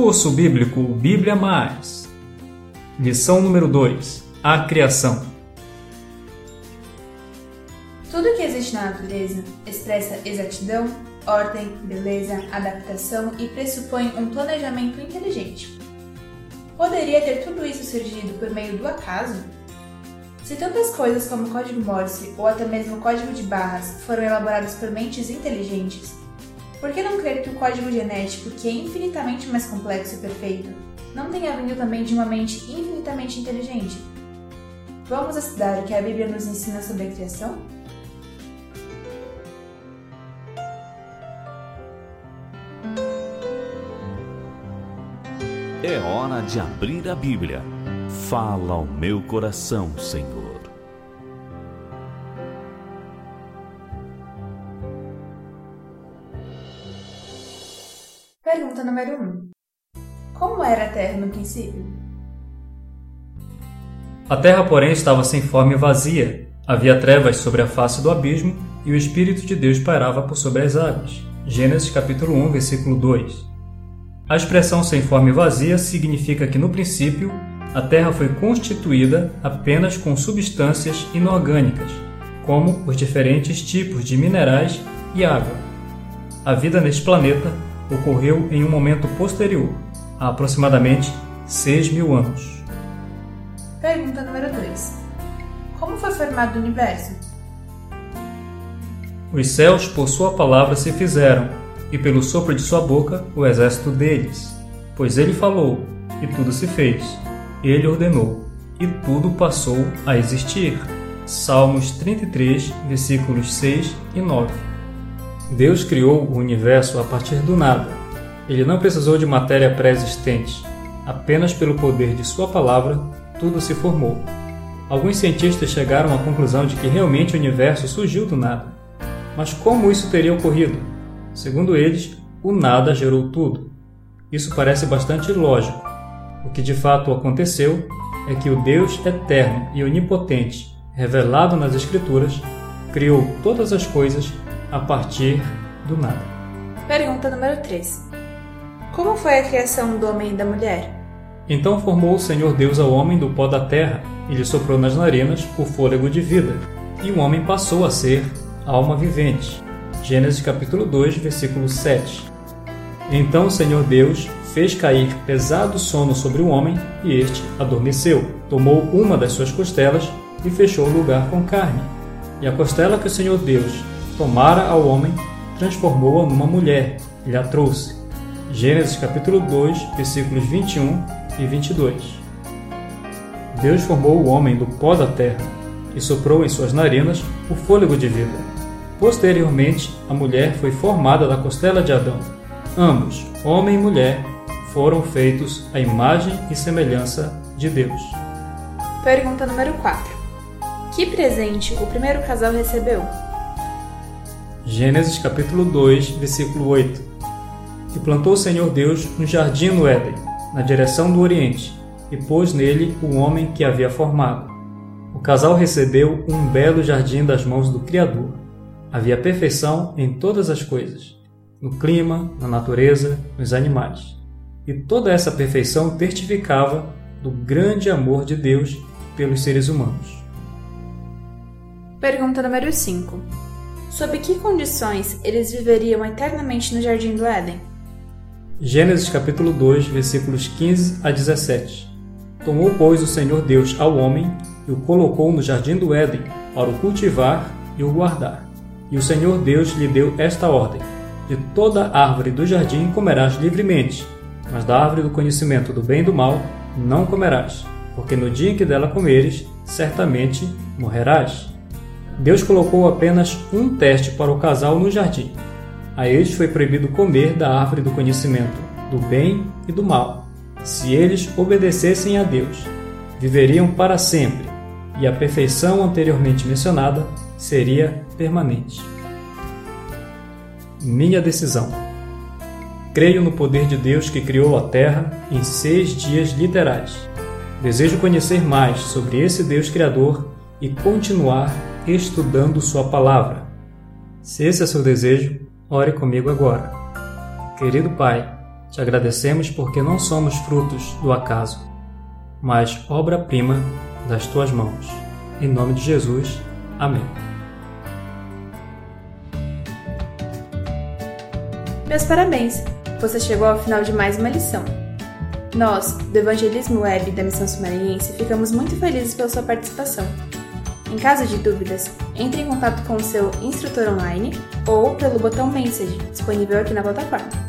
Curso Bíblico Bíblia Mais. Lição número 2: A Criação. Tudo que existe na natureza expressa exatidão, ordem, beleza, adaptação e pressupõe um planejamento inteligente. Poderia ter tudo isso surgido por meio do acaso? Se tantas coisas como o código Morse ou até mesmo o código de barras foram elaboradas por mentes inteligentes, por que não crer que o código genético, que é infinitamente mais complexo e perfeito, não tenha vindo também de uma mente infinitamente inteligente? Vamos estudar o que a Bíblia nos ensina sobre a criação? É hora de abrir a Bíblia. Fala ao meu coração, Senhor. Pergunta número 1. Como era a Terra no princípio? A terra, porém, estava sem forma e vazia. Havia trevas sobre a face do abismo e o Espírito de Deus pairava por sobre as águas. Gênesis capítulo 1, versículo 2. A expressão sem forma e vazia significa que no princípio a Terra foi constituída apenas com substâncias inorgânicas, como os diferentes tipos de minerais e água. A vida neste planeta ocorreu em um momento posterior, há aproximadamente 6 mil anos. Pergunta número 2. Como foi formado o universo? Os céus, por sua palavra, se fizeram, e pelo sopro de sua boca, o exército deles. Pois ele falou, e tudo se fez. Ele ordenou, e tudo passou a existir. Salmos 33, versículos 6 e 9. Deus criou o universo a partir do nada. Ele não precisou de matéria pré-existente. Apenas pelo poder de Sua palavra, tudo se formou. Alguns cientistas chegaram à conclusão de que realmente o universo surgiu do nada. Mas como isso teria ocorrido? Segundo eles, o nada gerou tudo. Isso parece bastante lógico. O que de fato aconteceu é que o Deus eterno e onipotente, revelado nas Escrituras, criou todas as coisas a partir do nada. Pergunta número 3. Como foi a criação do homem e da mulher? Então formou o Senhor Deus ao homem do pó da terra e lhe soprou nas narinas o fôlego de vida, e o homem passou a ser alma vivente. Gênesis capítulo 2, versículo 7. Então o Senhor Deus fez cair pesado sono sobre o homem e este adormeceu. Tomou uma das suas costelas e fechou o lugar com carne. E a costela que o Senhor Deus tomara ao homem, transformou-a numa mulher e a trouxe. Gênesis capítulo 2, versículos 21 e 22. Deus formou o homem do pó da terra e soprou em suas narinas o fôlego de vida. Posteriormente, a mulher foi formada da costela de Adão. Ambos, homem e mulher, foram feitos à imagem e semelhança de Deus. Pergunta número 4. Que presente o primeiro casal recebeu? Gênesis capítulo 2, versículo 8. E plantou o Senhor Deus um jardim no Éden, na direção do Oriente, e pôs nele o homem que havia formado. O casal recebeu um belo jardim das mãos do Criador. Havia perfeição em todas as coisas, no clima, na natureza, nos animais. E toda essa perfeição testificava do grande amor de Deus pelos seres humanos. Pergunta número 5. Sob que condições eles viveriam eternamente no jardim do Éden? Gênesis capítulo 2, versículos 15 a 17. Tomou, pois, o Senhor Deus ao homem e o colocou no jardim do Éden para o cultivar e o guardar. E o Senhor Deus lhe deu esta ordem: De toda árvore do jardim comerás livremente, mas da árvore do conhecimento do bem e do mal não comerás, porque no dia em que dela comeres, certamente morrerás. Deus colocou apenas um teste para o casal no jardim. A eles foi proibido comer da árvore do conhecimento, do bem e do mal. Se eles obedecessem a Deus, viveriam para sempre, e a perfeição anteriormente mencionada seria permanente. Minha decisão. Creio no poder de Deus que criou a Terra em seis dias literais. Desejo conhecer mais sobre esse Deus Criador e continuar estudando Sua palavra. Se esse é seu desejo, ore comigo agora. Querido Pai, Te agradecemos porque não somos frutos do acaso, mas obra-prima das tuas mãos. Em nome de Jesus. Amém. Meus parabéns! Você chegou ao final de mais uma lição. Nós, do Evangelismo Web da Missão Sumariense, ficamos muito felizes pela sua participação. Em caso de dúvidas, entre em contato com o seu instrutor online ou pelo botão Message disponível aqui na plataforma.